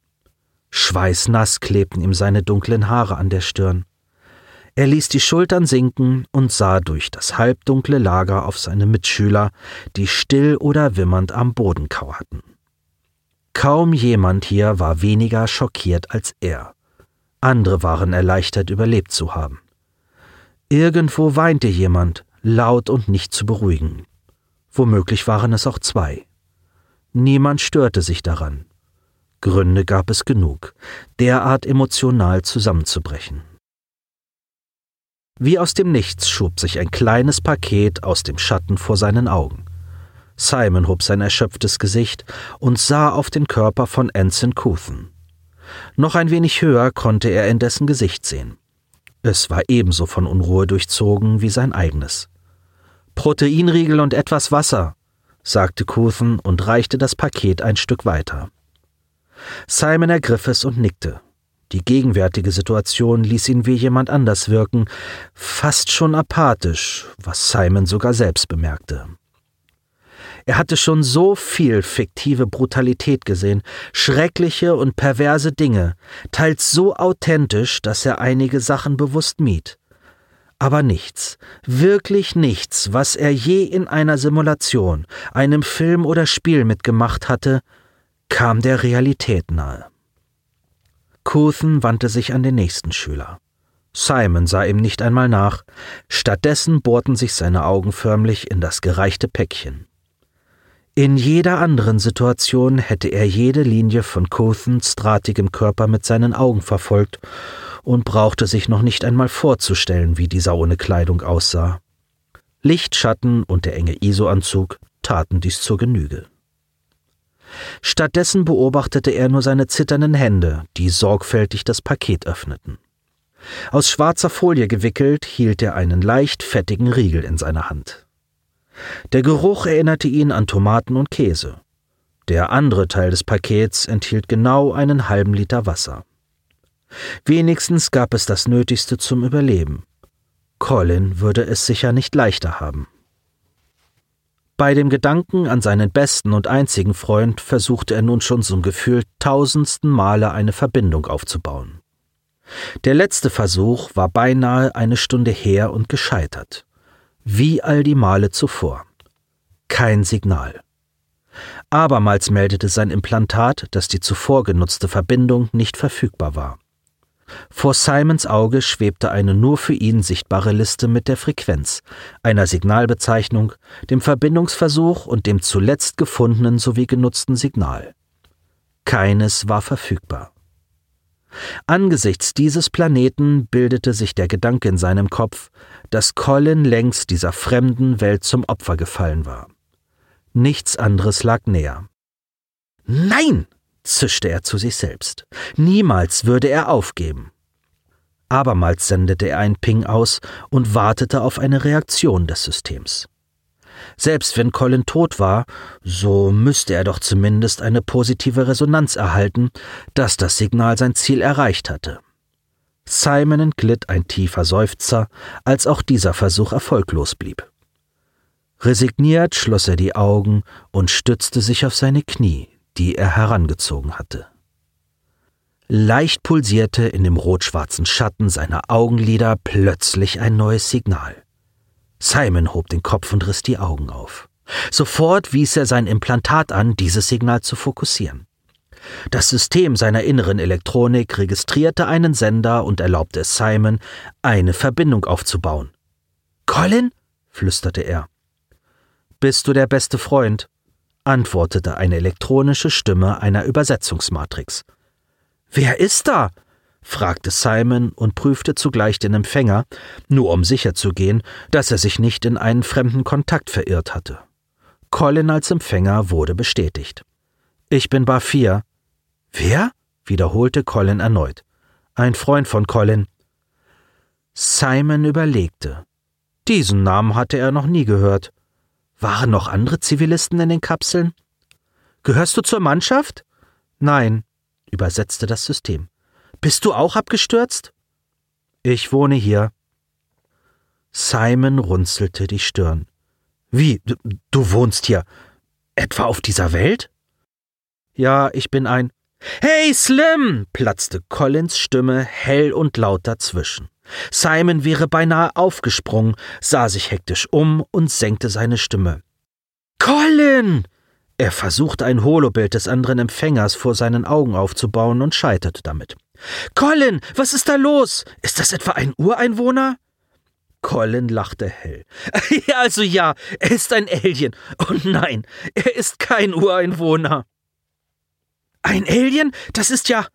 Schweißnass klebten ihm seine dunklen Haare an der Stirn. Er ließ die Schultern sinken und sah durch das halbdunkle Lager auf seine Mitschüler, die still oder wimmernd am Boden kauerten. Kaum jemand hier war weniger schockiert als er. Andere waren erleichtert, überlebt zu haben. Irgendwo weinte jemand, laut und nicht zu beruhigen. Womöglich waren es auch zwei. Niemand störte sich daran. Gründe gab es genug, derart emotional zusammenzubrechen. Wie aus dem Nichts schob sich ein kleines Paket aus dem Schatten vor seinen Augen. Simon hob sein erschöpftes Gesicht und sah auf den Körper von Anson Couthen. Noch ein wenig höher konnte er in dessen Gesicht sehen. Es war ebenso von Unruhe durchzogen wie sein eigenes. Proteinriegel und etwas Wasser, sagte Couthen und reichte das Paket ein Stück weiter. Simon ergriff es und nickte. Die gegenwärtige Situation ließ ihn wie jemand anders wirken, fast schon apathisch, was Simon sogar selbst bemerkte. Er hatte schon so viel fiktive Brutalität gesehen, schreckliche und perverse Dinge, teils so authentisch, dass er einige Sachen bewusst mied. Aber nichts, wirklich nichts, was er je in einer Simulation, einem Film oder Spiel mitgemacht hatte, kam der Realität nahe. Couthen wandte sich an den nächsten Schüler. Simon sah ihm nicht einmal nach, stattdessen bohrten sich seine Augen förmlich in das gereichte Päckchen. In jeder anderen Situation hätte er jede Linie von Cothens drahtigem Körper mit seinen Augen verfolgt und brauchte sich noch nicht einmal vorzustellen, wie dieser ohne Kleidung aussah. Licht, Schatten und der enge ISO-Anzug taten dies zur Genüge. Stattdessen beobachtete er nur seine zitternden Hände, die sorgfältig das Paket öffneten. Aus schwarzer Folie gewickelt hielt er einen leicht fettigen Riegel in seiner Hand. Der Geruch erinnerte ihn an Tomaten und Käse. Der andere Teil des Pakets enthielt genau einen halben Liter Wasser. Wenigstens gab es das Nötigste zum Überleben. Colin würde es sicher nicht leichter haben. Bei dem Gedanken an seinen besten und einzigen Freund versuchte er nun schon zum Gefühl tausendsten Male eine Verbindung aufzubauen. Der letzte Versuch war beinahe eine Stunde her und gescheitert. Wie all die Male zuvor. Kein Signal. Abermals meldete sein Implantat, dass die zuvor genutzte Verbindung nicht verfügbar war. Vor Simons Auge schwebte eine nur für ihn sichtbare Liste mit der Frequenz, einer Signalbezeichnung, dem Verbindungsversuch und dem zuletzt gefundenen sowie genutzten Signal. Keines war verfügbar. Angesichts dieses Planeten bildete sich der Gedanke in seinem Kopf, dass Colin längst dieser fremden Welt zum Opfer gefallen war. Nichts anderes lag näher. Nein! Zischte er zu sich selbst. Niemals würde er aufgeben. Abermals sendete er ein Ping aus und wartete auf eine Reaktion des Systems. Selbst wenn Colin tot war, so müsste er doch zumindest eine positive Resonanz erhalten, dass das Signal sein Ziel erreicht hatte. Simon entglitt ein tiefer Seufzer, als auch dieser Versuch erfolglos blieb. Resigniert schloss er die Augen und stützte sich auf seine Knie, die er herangezogen hatte. Leicht pulsierte in dem rot-schwarzen Schatten seiner Augenlider plötzlich ein neues Signal. Simon hob den Kopf und riss die Augen auf. Sofort wies er sein Implantat an, dieses Signal zu fokussieren. Das System seiner inneren Elektronik registrierte einen Sender und erlaubte es Simon, eine Verbindung aufzubauen. Colin? flüsterte er. Bist du der beste Freund? Antwortete eine elektronische Stimme einer Übersetzungsmatrix. Wer ist da? fragte Simon und prüfte zugleich den Empfänger, nur um sicherzugehen, dass er sich nicht in einen fremden Kontakt verirrt hatte. Colin als Empfänger wurde bestätigt. Ich bin Bafir. Wer? wiederholte Colin erneut. Ein Freund von Colin. Simon überlegte. Diesen Namen hatte er noch nie gehört. Waren noch andere Zivilisten in den Kapseln? Gehörst du zur Mannschaft? Nein, übersetzte das System. Bist du auch abgestürzt? Ich wohne hier. Simon runzelte die Stirn. Wie, du, du wohnst hier? Etwa auf dieser Welt? Ja, ich bin ein. Hey, Slim! platzte Collins Stimme hell und laut dazwischen. Simon wäre beinahe aufgesprungen, sah sich hektisch um und senkte seine Stimme. Colin! Er versuchte ein Holobild des anderen Empfängers vor seinen Augen aufzubauen und scheiterte damit. Colin, was ist da los? Ist das etwa ein Ureinwohner? Colin lachte hell. also ja, er ist ein Alien. Und nein, er ist kein Ureinwohner. Ein Alien? Das ist ja.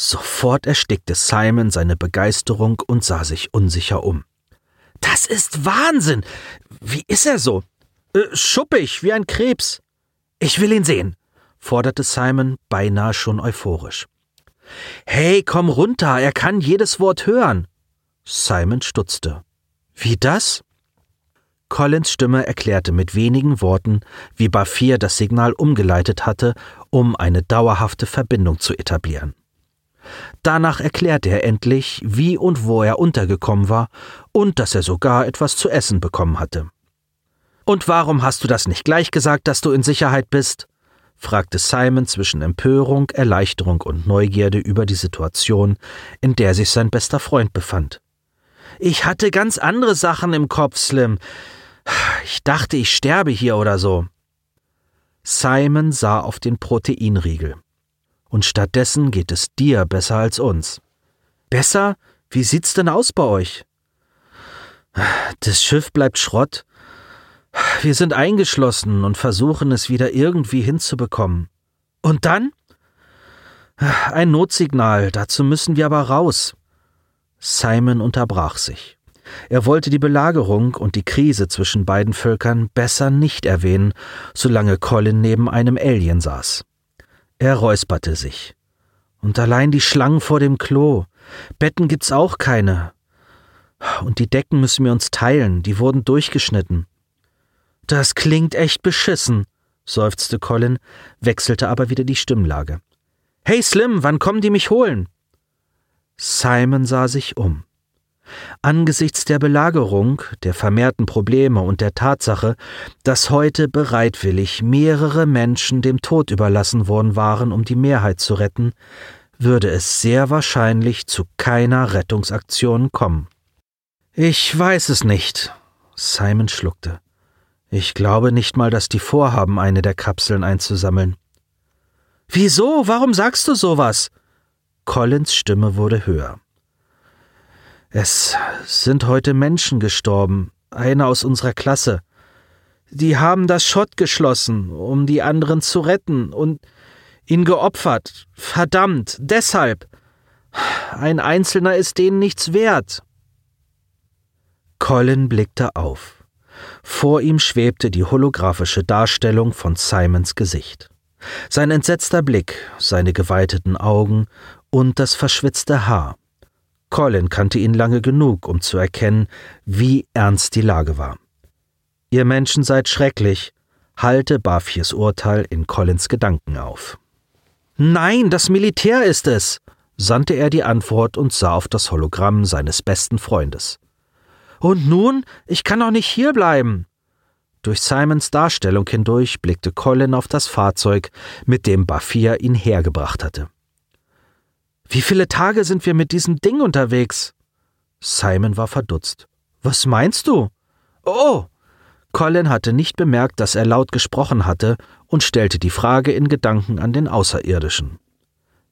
Sofort erstickte Simon seine Begeisterung und sah sich unsicher um. Das ist Wahnsinn! Wie ist er so? Äh, schuppig, wie ein Krebs. Ich will ihn sehen, forderte Simon beinahe schon euphorisch. Hey, komm runter, er kann jedes Wort hören. Simon stutzte. Wie das? Collins Stimme erklärte mit wenigen Worten, wie Bafir das Signal umgeleitet hatte, um eine dauerhafte Verbindung zu etablieren. Danach erklärte er endlich, wie und wo er untergekommen war und dass er sogar etwas zu essen bekommen hatte. Und warum hast du das nicht gleich gesagt, dass du in Sicherheit bist? fragte Simon zwischen Empörung, Erleichterung und Neugierde über die Situation, in der sich sein bester Freund befand. Ich hatte ganz andere Sachen im Kopf, Slim. Ich dachte, ich sterbe hier oder so. Simon sah auf den Proteinriegel. Und stattdessen geht es dir besser als uns. Besser? Wie sieht's denn aus bei euch? Das Schiff bleibt Schrott. Wir sind eingeschlossen und versuchen es wieder irgendwie hinzubekommen. Und dann? Ein Notsignal, dazu müssen wir aber raus. Simon unterbrach sich. Er wollte die Belagerung und die Krise zwischen beiden Völkern besser nicht erwähnen, solange Colin neben einem Alien saß. Er räusperte sich. Und allein die Schlangen vor dem Klo. Betten gibt's auch keine. Und die Decken müssen wir uns teilen, die wurden durchgeschnitten. Das klingt echt beschissen, seufzte Colin, wechselte aber wieder die Stimmlage. Hey Slim, wann kommen die mich holen? Simon sah sich um. Angesichts der Belagerung, der vermehrten Probleme und der Tatsache, dass heute bereitwillig mehrere Menschen dem Tod überlassen worden waren, um die Mehrheit zu retten, würde es sehr wahrscheinlich zu keiner Rettungsaktion kommen. Ich weiß es nicht. Simon schluckte. Ich glaube nicht mal, dass die vorhaben, eine der Kapseln einzusammeln. Wieso? Warum sagst du sowas? Collins Stimme wurde höher. Es sind heute Menschen gestorben, einer aus unserer Klasse. Die haben das Schott geschlossen, um die anderen zu retten und ihn geopfert. Verdammt, deshalb. Ein Einzelner ist denen nichts wert. Colin blickte auf. Vor ihm schwebte die holographische Darstellung von Simons Gesicht. Sein entsetzter Blick, seine geweiteten Augen und das verschwitzte Haar. Colin kannte ihn lange genug, um zu erkennen, wie ernst die Lage war. Ihr Menschen seid schrecklich, halte Bafirs Urteil in Collins Gedanken auf. Nein, das Militär ist es, sandte er die Antwort und sah auf das Hologramm seines besten Freundes. Und nun? Ich kann doch nicht hierbleiben. Durch Simons Darstellung hindurch blickte Colin auf das Fahrzeug, mit dem Bafir ihn hergebracht hatte. Wie viele Tage sind wir mit diesem Ding unterwegs? Simon war verdutzt. Was meinst du? Oh! Colin hatte nicht bemerkt, dass er laut gesprochen hatte und stellte die Frage in Gedanken an den Außerirdischen.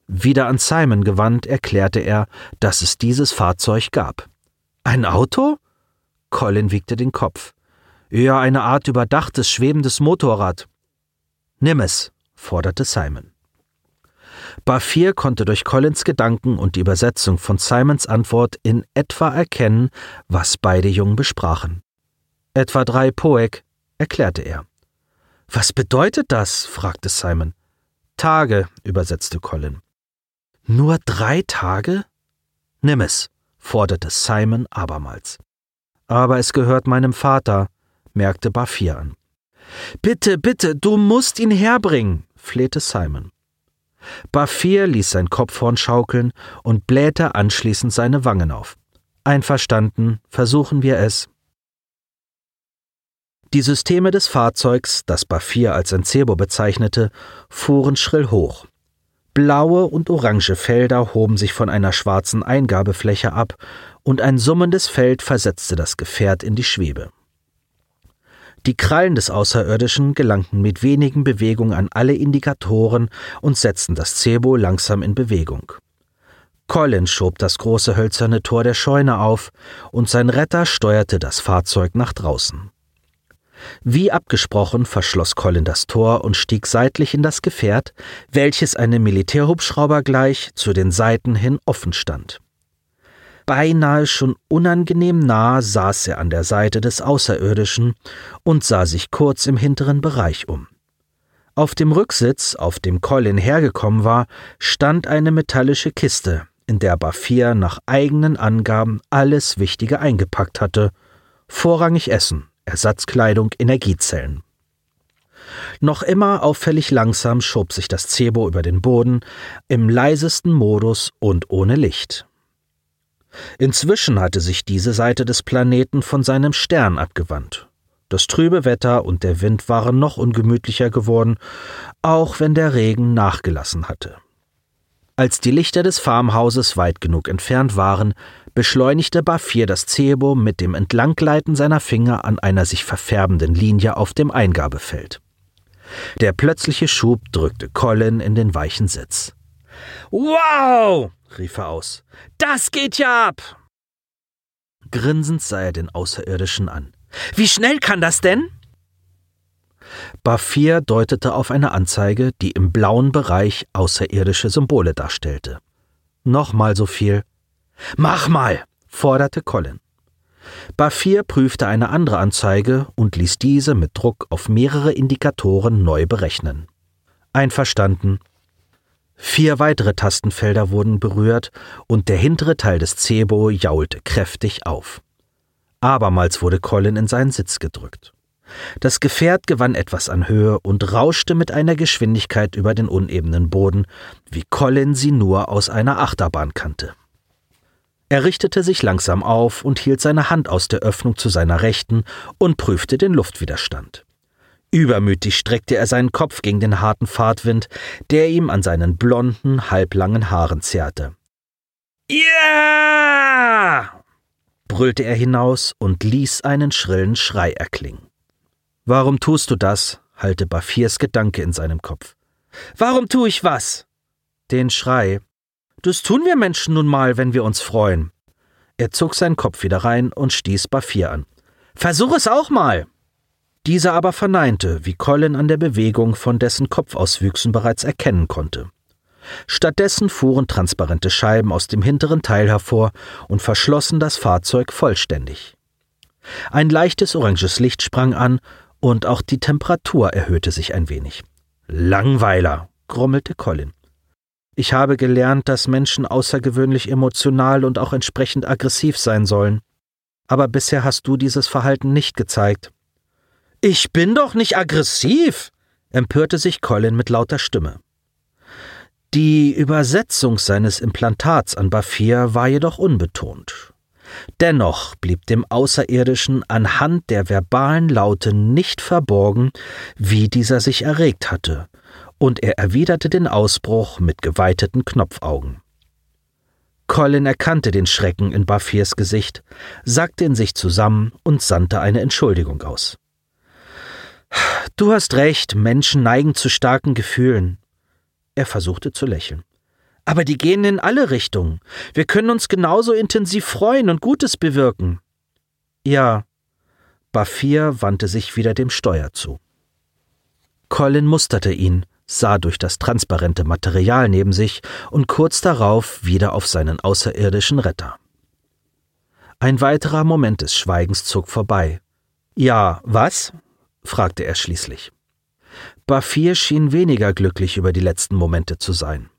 Wieder an Simon gewandt, erklärte er, dass es dieses Fahrzeug gab. Ein Auto? Colin wiegte den Kopf. Eher eine Art überdachtes, schwebendes Motorrad. Nimm es, forderte Simon. Bafir konnte durch Collins Gedanken und die Übersetzung von Simons Antwort in etwa erkennen, was beide Jungen besprachen. Etwa drei Poek, erklärte er. Was bedeutet das? fragte Simon. Tage, übersetzte Colin. Nur drei Tage? Nimm es, forderte Simon abermals. Aber es gehört meinem Vater, merkte Bafir an. Bitte, bitte, du musst ihn herbringen, flehte Simon. Bafir ließ sein Kopfhorn schaukeln und blähte anschließend seine Wangen auf. Einverstanden, versuchen wir es. Die Systeme des Fahrzeugs, das Bafir als Encebo bezeichnete, fuhren schrill hoch. Blaue und orange Felder hoben sich von einer schwarzen Eingabefläche ab, und ein summendes Feld versetzte das Gefährt in die Schwebe. Die Krallen des Außerirdischen gelangten mit wenigen Bewegungen an alle Indikatoren und setzten das Cebo langsam in Bewegung. Colin schob das große hölzerne Tor der Scheune auf, und sein Retter steuerte das Fahrzeug nach draußen. Wie abgesprochen verschloss Colin das Tor und stieg seitlich in das Gefährt, welches einem Militärhubschrauber gleich zu den Seiten hin offen stand. Beinahe schon unangenehm nah saß er an der Seite des Außerirdischen und sah sich kurz im hinteren Bereich um. Auf dem Rücksitz, auf dem Colin hergekommen war, stand eine metallische Kiste, in der Bafir nach eigenen Angaben alles Wichtige eingepackt hatte, vorrangig Essen, Ersatzkleidung, Energiezellen. Noch immer auffällig langsam schob sich das Cebo über den Boden, im leisesten Modus und ohne Licht. Inzwischen hatte sich diese Seite des Planeten von seinem Stern abgewandt. Das trübe Wetter und der Wind waren noch ungemütlicher geworden, auch wenn der Regen nachgelassen hatte. Als die Lichter des Farmhauses weit genug entfernt waren, beschleunigte Bafir das Cebo mit dem Entlangleiten seiner Finger an einer sich verfärbenden Linie auf dem Eingabefeld. Der plötzliche Schub drückte Colin in den weichen Sitz. Wow! rief er aus. Das geht ja ab! Grinsend sah er den Außerirdischen an. Wie schnell kann das denn? Bafir deutete auf eine Anzeige, die im blauen Bereich außerirdische Symbole darstellte. Nochmal so viel. Mach mal, forderte Colin. Bafir prüfte eine andere Anzeige und ließ diese mit Druck auf mehrere Indikatoren neu berechnen. Einverstanden, Vier weitere Tastenfelder wurden berührt und der hintere Teil des Cebo jaulte kräftig auf. Abermals wurde Colin in seinen Sitz gedrückt. Das Gefährt gewann etwas an Höhe und rauschte mit einer Geschwindigkeit über den unebenen Boden, wie Colin sie nur aus einer Achterbahn kannte. Er richtete sich langsam auf und hielt seine Hand aus der Öffnung zu seiner Rechten und prüfte den Luftwiderstand. Übermütig streckte er seinen Kopf gegen den harten Fahrtwind, der ihm an seinen blonden, halblangen Haaren zerrte. Ja! brüllte er hinaus und ließ einen schrillen Schrei erklingen. Warum tust du das? hallte Bafirs Gedanke in seinem Kopf. Warum tue ich was? Den Schrei. Das tun wir Menschen nun mal, wenn wir uns freuen. Er zog seinen Kopf wieder rein und stieß Bafir an. Versuch es auch mal! Dieser aber verneinte, wie Colin an der Bewegung von dessen Kopfauswüchsen bereits erkennen konnte. Stattdessen fuhren transparente Scheiben aus dem hinteren Teil hervor und verschlossen das Fahrzeug vollständig. Ein leichtes oranges Licht sprang an und auch die Temperatur erhöhte sich ein wenig. Langweiler, grummelte Colin. Ich habe gelernt, dass Menschen außergewöhnlich emotional und auch entsprechend aggressiv sein sollen. Aber bisher hast du dieses Verhalten nicht gezeigt. Ich bin doch nicht aggressiv, empörte sich Colin mit lauter Stimme. Die Übersetzung seines Implantats an Bafir war jedoch unbetont. Dennoch blieb dem Außerirdischen anhand der verbalen Laute nicht verborgen, wie dieser sich erregt hatte, und er erwiderte den Ausbruch mit geweiteten Knopfaugen. Colin erkannte den Schrecken in Bafirs Gesicht, sackte in sich zusammen und sandte eine Entschuldigung aus. Du hast recht, Menschen neigen zu starken Gefühlen. Er versuchte zu lächeln. Aber die gehen in alle Richtungen. Wir können uns genauso intensiv freuen und Gutes bewirken. Ja. Bafir wandte sich wieder dem Steuer zu. Colin musterte ihn, sah durch das transparente Material neben sich und kurz darauf wieder auf seinen außerirdischen Retter. Ein weiterer Moment des Schweigens zog vorbei. Ja, was? Fragte er schließlich. Bafir schien weniger glücklich über die letzten Momente zu sein.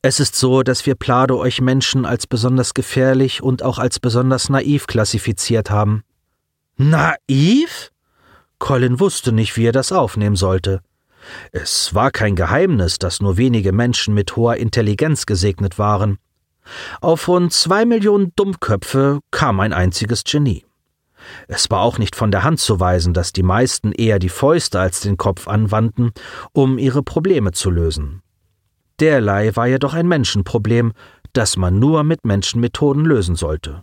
Es ist so, dass wir Plado euch Menschen als besonders gefährlich und auch als besonders naiv klassifiziert haben. Naiv? Colin wusste nicht, wie er das aufnehmen sollte. Es war kein Geheimnis, dass nur wenige Menschen mit hoher Intelligenz gesegnet waren. Auf rund zwei Millionen Dummköpfe kam ein einziges Genie. Es war auch nicht von der Hand zu weisen, dass die meisten eher die Fäuste als den Kopf anwandten, um ihre Probleme zu lösen. Derlei war jedoch ein Menschenproblem, das man nur mit Menschenmethoden lösen sollte.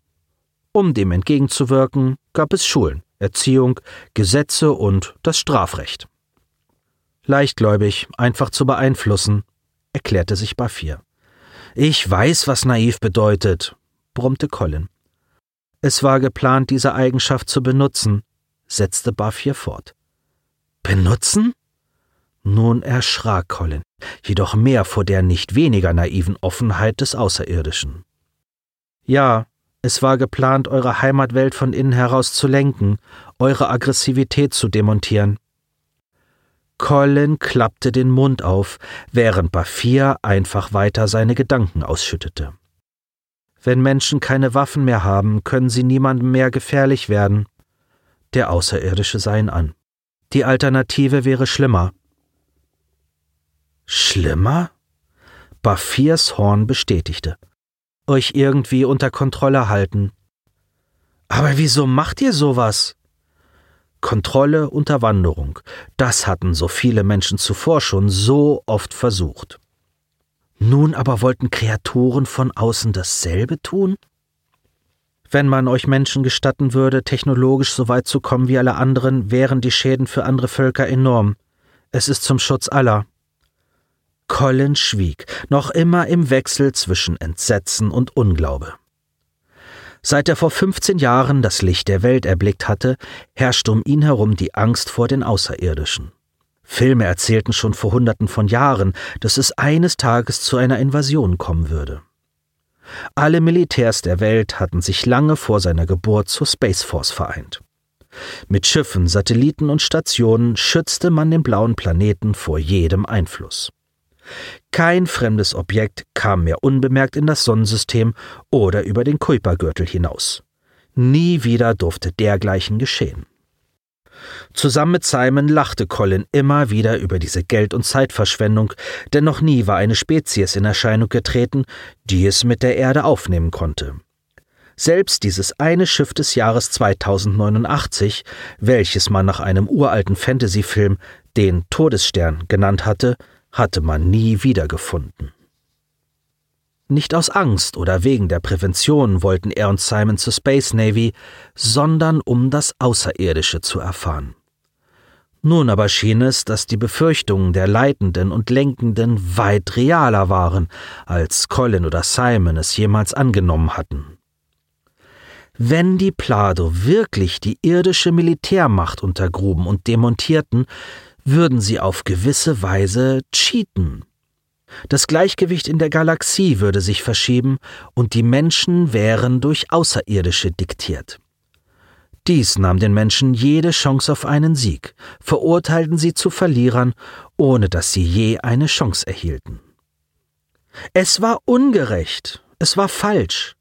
Um dem entgegenzuwirken, gab es Schulen, Erziehung, Gesetze und das Strafrecht. Leichtgläubig, einfach zu beeinflussen, erklärte sich Bafir. Ich weiß, was naiv bedeutet, brummte Colin. Es war geplant, diese Eigenschaft zu benutzen, setzte Bafir fort. Benutzen? Nun erschrak Colin, jedoch mehr vor der nicht weniger naiven Offenheit des Außerirdischen. Ja, es war geplant, eure Heimatwelt von innen heraus zu lenken, eure Aggressivität zu demontieren. Colin klappte den Mund auf, während Bafir einfach weiter seine Gedanken ausschüttete. Wenn Menschen keine Waffen mehr haben, können sie niemandem mehr gefährlich werden. Der Außerirdische sah ihn an. Die Alternative wäre schlimmer. Schlimmer? Bafirs Horn bestätigte. Euch irgendwie unter Kontrolle halten. Aber wieso macht ihr sowas? Kontrolle, Unterwanderung, das hatten so viele Menschen zuvor schon so oft versucht. Nun aber wollten Kreaturen von außen dasselbe tun? Wenn man euch Menschen gestatten würde, technologisch so weit zu kommen wie alle anderen, wären die Schäden für andere Völker enorm. Es ist zum Schutz aller. Colin schwieg, noch immer im Wechsel zwischen Entsetzen und Unglaube. Seit er vor 15 Jahren das Licht der Welt erblickt hatte, herrschte um ihn herum die Angst vor den Außerirdischen. Filme erzählten schon vor Hunderten von Jahren, dass es eines Tages zu einer Invasion kommen würde. Alle Militärs der Welt hatten sich lange vor seiner Geburt zur Space Force vereint. Mit Schiffen, Satelliten und Stationen schützte man den blauen Planeten vor jedem Einfluss. Kein fremdes Objekt kam mehr unbemerkt in das Sonnensystem oder über den Kuipergürtel hinaus. Nie wieder durfte dergleichen geschehen. Zusammen mit Simon lachte Colin immer wieder über diese Geld- und Zeitverschwendung, denn noch nie war eine Spezies in Erscheinung getreten, die es mit der Erde aufnehmen konnte. Selbst dieses eine Schiff des Jahres 2089, welches man nach einem uralten Fantasyfilm den Todesstern genannt hatte, hatte man nie wiedergefunden. Nicht aus Angst oder wegen der Prävention wollten er und Simon zur Space Navy, sondern um das Außerirdische zu erfahren. Nun aber schien es, dass die Befürchtungen der Leitenden und Lenkenden weit realer waren, als Colin oder Simon es jemals angenommen hatten. Wenn die Plado wirklich die irdische Militärmacht untergruben und demontierten, würden sie auf gewisse Weise cheaten. Das Gleichgewicht in der Galaxie würde sich verschieben und die Menschen wären durch Außerirdische diktiert. Dies nahm den Menschen jede Chance auf einen Sieg, verurteilten sie zu Verlierern, ohne dass sie je eine Chance erhielten. Es war ungerecht, es war falsch.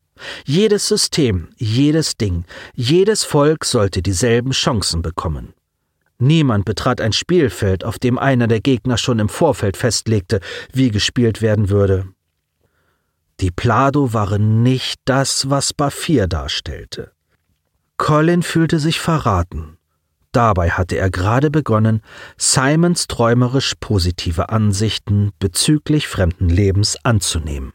Jedes System, jedes Ding, jedes Volk sollte dieselben Chancen bekommen. Niemand betrat ein Spielfeld, auf dem einer der Gegner schon im Vorfeld festlegte, wie gespielt werden würde. Die Plado waren nicht das, was Bafir darstellte. Colin fühlte sich verraten. Dabei hatte er gerade begonnen, Simons träumerisch positive Ansichten bezüglich fremden Lebens anzunehmen.